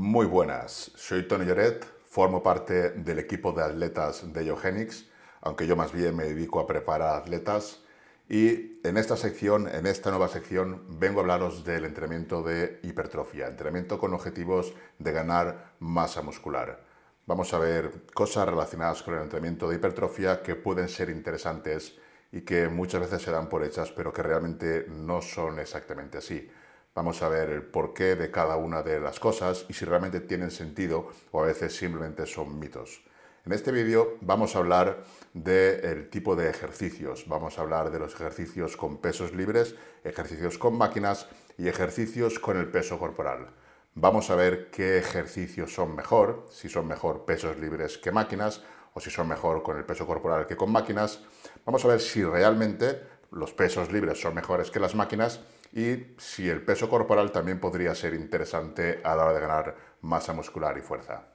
Muy buenas, soy Tony Lloret, formo parte del equipo de atletas de Eugenics, aunque yo más bien me dedico a preparar atletas. Y en esta sección, en esta nueva sección, vengo a hablaros del entrenamiento de hipertrofia, entrenamiento con objetivos de ganar masa muscular. Vamos a ver cosas relacionadas con el entrenamiento de hipertrofia que pueden ser interesantes y que muchas veces se dan por hechas, pero que realmente no son exactamente así. Vamos a ver el porqué de cada una de las cosas y si realmente tienen sentido o a veces simplemente son mitos. En este vídeo vamos a hablar del tipo de ejercicios. Vamos a hablar de los ejercicios con pesos libres, ejercicios con máquinas y ejercicios con el peso corporal. Vamos a ver qué ejercicios son mejor, si son mejor pesos libres que máquinas o si son mejor con el peso corporal que con máquinas. Vamos a ver si realmente los pesos libres son mejores que las máquinas y si el peso corporal también podría ser interesante a la hora de ganar masa muscular y fuerza.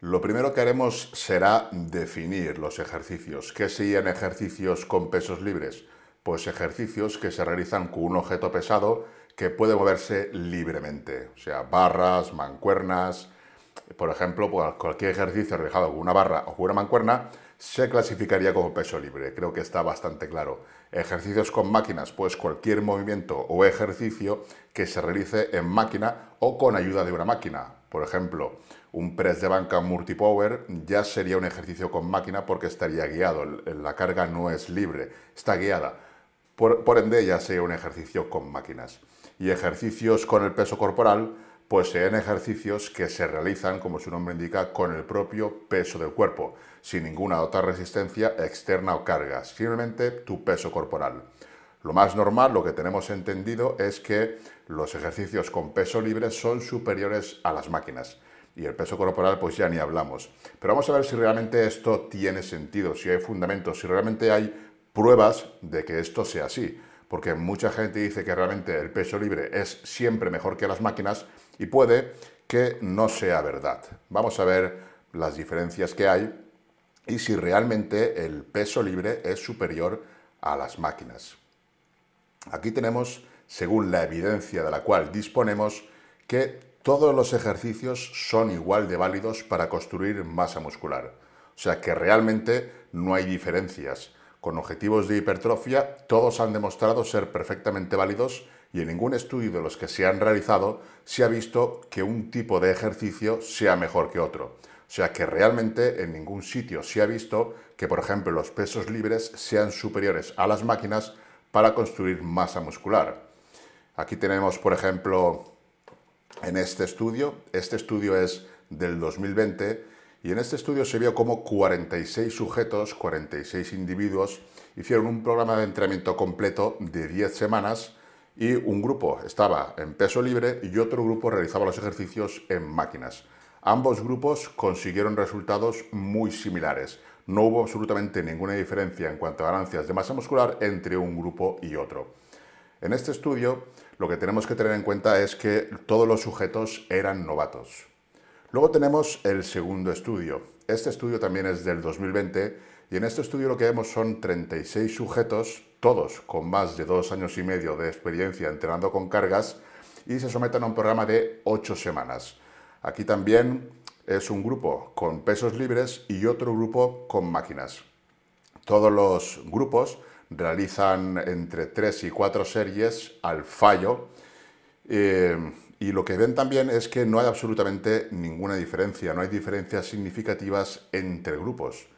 Lo primero que haremos será definir los ejercicios. ¿Qué serían ejercicios con pesos libres? Pues ejercicios que se realizan con un objeto pesado que puede moverse libremente, o sea, barras, mancuernas, por ejemplo, cualquier ejercicio realizado con una barra o con una mancuerna se clasificaría como peso libre. Creo que está bastante claro. Ejercicios con máquinas, pues cualquier movimiento o ejercicio que se realice en máquina o con ayuda de una máquina. Por ejemplo, un press de banca multipower ya sería un ejercicio con máquina porque estaría guiado. La carga no es libre, está guiada. Por, por ende, ya sería un ejercicio con máquinas. Y ejercicios con el peso corporal, pues sean ejercicios que se realizan, como su nombre indica, con el propio peso del cuerpo, sin ninguna otra resistencia externa o carga, simplemente tu peso corporal. Lo más normal, lo que tenemos entendido, es que los ejercicios con peso libre son superiores a las máquinas. Y el peso corporal, pues ya ni hablamos. Pero vamos a ver si realmente esto tiene sentido, si hay fundamentos, si realmente hay pruebas de que esto sea así. Porque mucha gente dice que realmente el peso libre es siempre mejor que las máquinas, y puede que no sea verdad. Vamos a ver las diferencias que hay y si realmente el peso libre es superior a las máquinas. Aquí tenemos, según la evidencia de la cual disponemos, que todos los ejercicios son igual de válidos para construir masa muscular. O sea que realmente no hay diferencias. Con objetivos de hipertrofia, todos han demostrado ser perfectamente válidos y en ningún estudio de los que se han realizado se ha visto que un tipo de ejercicio sea mejor que otro. O sea que realmente en ningún sitio se ha visto que, por ejemplo, los pesos libres sean superiores a las máquinas para construir masa muscular. Aquí tenemos, por ejemplo, en este estudio, este estudio es del 2020, y en este estudio se vio como 46 sujetos, 46 individuos, hicieron un programa de entrenamiento completo de 10 semanas y un grupo estaba en peso libre y otro grupo realizaba los ejercicios en máquinas. Ambos grupos consiguieron resultados muy similares. No hubo absolutamente ninguna diferencia en cuanto a ganancias de masa muscular entre un grupo y otro. En este estudio lo que tenemos que tener en cuenta es que todos los sujetos eran novatos. Luego tenemos el segundo estudio. Este estudio también es del 2020 y en este estudio lo que vemos son 36 sujetos todos con más de dos años y medio de experiencia entrenando con cargas y se someten a un programa de ocho semanas. Aquí también es un grupo con pesos libres y otro grupo con máquinas. Todos los grupos realizan entre tres y cuatro series al fallo eh, y lo que ven también es que no hay absolutamente ninguna diferencia, no hay diferencias significativas entre grupos.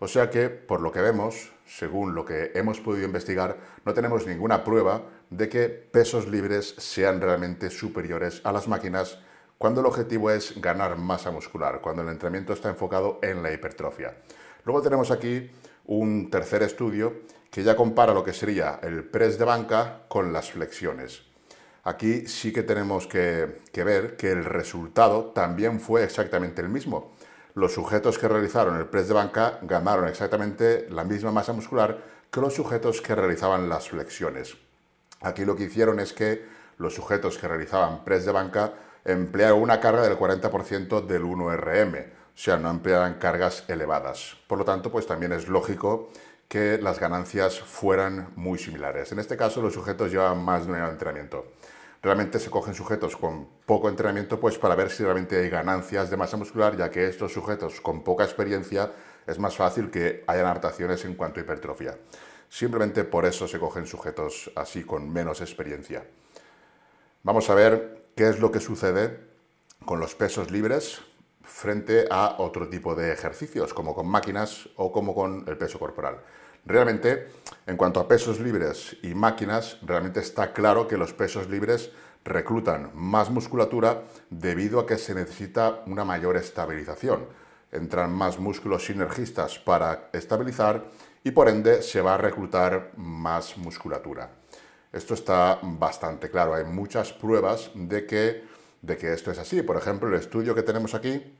O sea que, por lo que vemos, según lo que hemos podido investigar, no tenemos ninguna prueba de que pesos libres sean realmente superiores a las máquinas cuando el objetivo es ganar masa muscular, cuando el entrenamiento está enfocado en la hipertrofia. Luego tenemos aquí un tercer estudio que ya compara lo que sería el press de banca con las flexiones. Aquí sí que tenemos que, ver que el resultado también fue exactamente el mismo los sujetos que realizaron el press de banca ganaron exactamente la misma masa muscular que los sujetos que realizaban las flexiones. Aquí lo que hicieron es que los sujetos que realizaban press de banca emplearon una carga del 40% del 1RM, o sea, no empleaban cargas elevadas. Por lo tanto, pues también es lógico que las ganancias fueran muy similares. En este caso, los sujetos llevan más de un año de entrenamiento. realmente se cogen sujetos con poco entrenamiento pues para ver si realmente hay ganancias de masa muscular, ya que estos sujetos con poca experiencia es más fácil que hayan adaptaciones en cuanto a hipertrofia. Simplemente por eso se cogen sujetos así con menos experiencia. Vamos a ver qué es lo que sucede con los pesos libres frente a otro tipo de ejercicios, como con máquinas o como con el peso corporal. Realmente, en cuanto a pesos libres y máquinas, realmente está claro que los pesos libres reclutan más musculatura debido a que se necesita una mayor estabilización. Entran más músculos sinergistas para estabilizar y por ende se va a reclutar más musculatura. Esto está bastante claro. Hay muchas pruebas de que, de que esto es así. Por ejemplo, el estudio que tenemos aquí,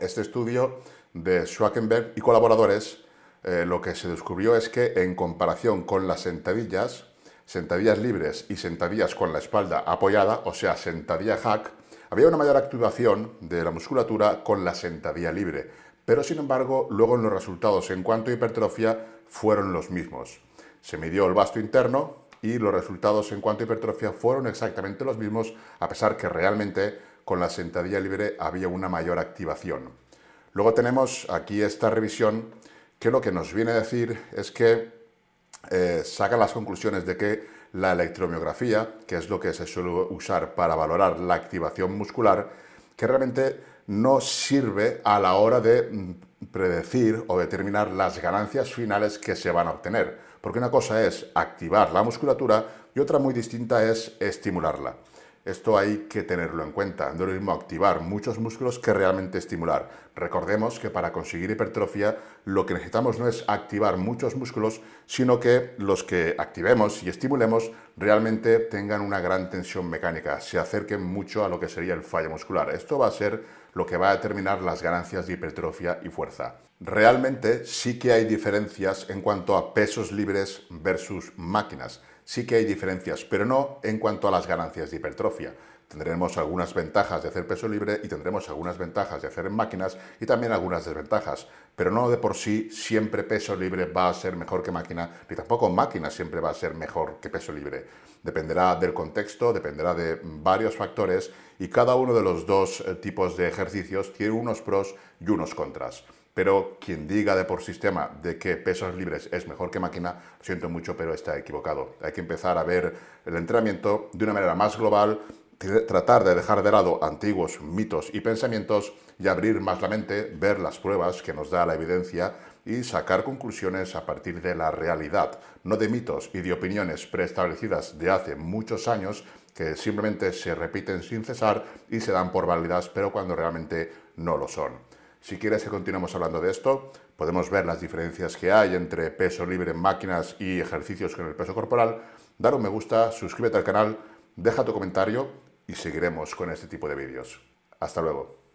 este estudio de Schwackenberg y colaboradores, eh, lo que se descubrió es que en comparación con las sentadillas, sentadillas libres y sentadillas con la espalda apoyada, o sea, sentadilla hack, había una mayor activación de la musculatura con la sentadilla libre. Pero sin embargo, luego en los resultados en cuanto a hipertrofia fueron los mismos. Se midió el vasto interno y los resultados en cuanto a hipertrofia fueron exactamente los mismos, a pesar que realmente con la sentadilla libre había una mayor activación. Luego tenemos aquí esta revisión que lo que nos viene a decir es que eh, saca las conclusiones de que la electromiografía, que es lo que se suele usar para valorar la activación muscular, que realmente no sirve a la hora de mm, predecir o determinar las ganancias finales que se van a obtener. Porque una cosa es activar la musculatura y otra muy distinta es estimularla. Esto hay que tenerlo en cuenta. No lo mismo activar muchos músculos que realmente estimular. Recordemos que para conseguir hipertrofia lo que necesitamos no es activar muchos músculos, sino que los que activemos y estimulemos realmente tengan una gran tensión mecánica, se acerquen mucho a lo que sería el fallo muscular. Esto va a ser lo que va a determinar las ganancias de hipertrofia y fuerza. Realmente sí que hay diferencias en cuanto a pesos libres versus máquinas sí que hay diferencias, pero no en cuanto a las ganancias de hipertrofia. Tendremos algunas ventajas de hacer peso libre y tendremos algunas ventajas de hacer en máquinas y también algunas desventajas, pero no de por sí siempre peso libre va a ser mejor que máquina, ni tampoco máquina siempre va a ser mejor que peso libre. Dependerá del contexto, dependerá de varios factores y cada uno de los dos eh, tipos de ejercicios tiene unos pros y unos contras. Pero quien diga de por sistema de que pesos libres es mejor que máquina, siento mucho, pero está equivocado. Hay que empezar a ver el entrenamiento de una manera más global, tratar de dejar de lado antiguos mitos y pensamientos y abrir más la mente, ver las pruebas que nos da la evidencia y sacar conclusiones a partir de la realidad, no de mitos y de opiniones preestablecidas de hace muchos años que simplemente se repiten sin cesar y se dan por válidas, pero cuando realmente no lo son. Si quieres que continuemos hablando de esto, podemos ver las diferencias que hay entre peso libre en máquinas y ejercicios con el peso corporal. Dar un me gusta, suscríbete al canal, deja tu comentario y seguiremos con este tipo de vídeos. Hasta luego.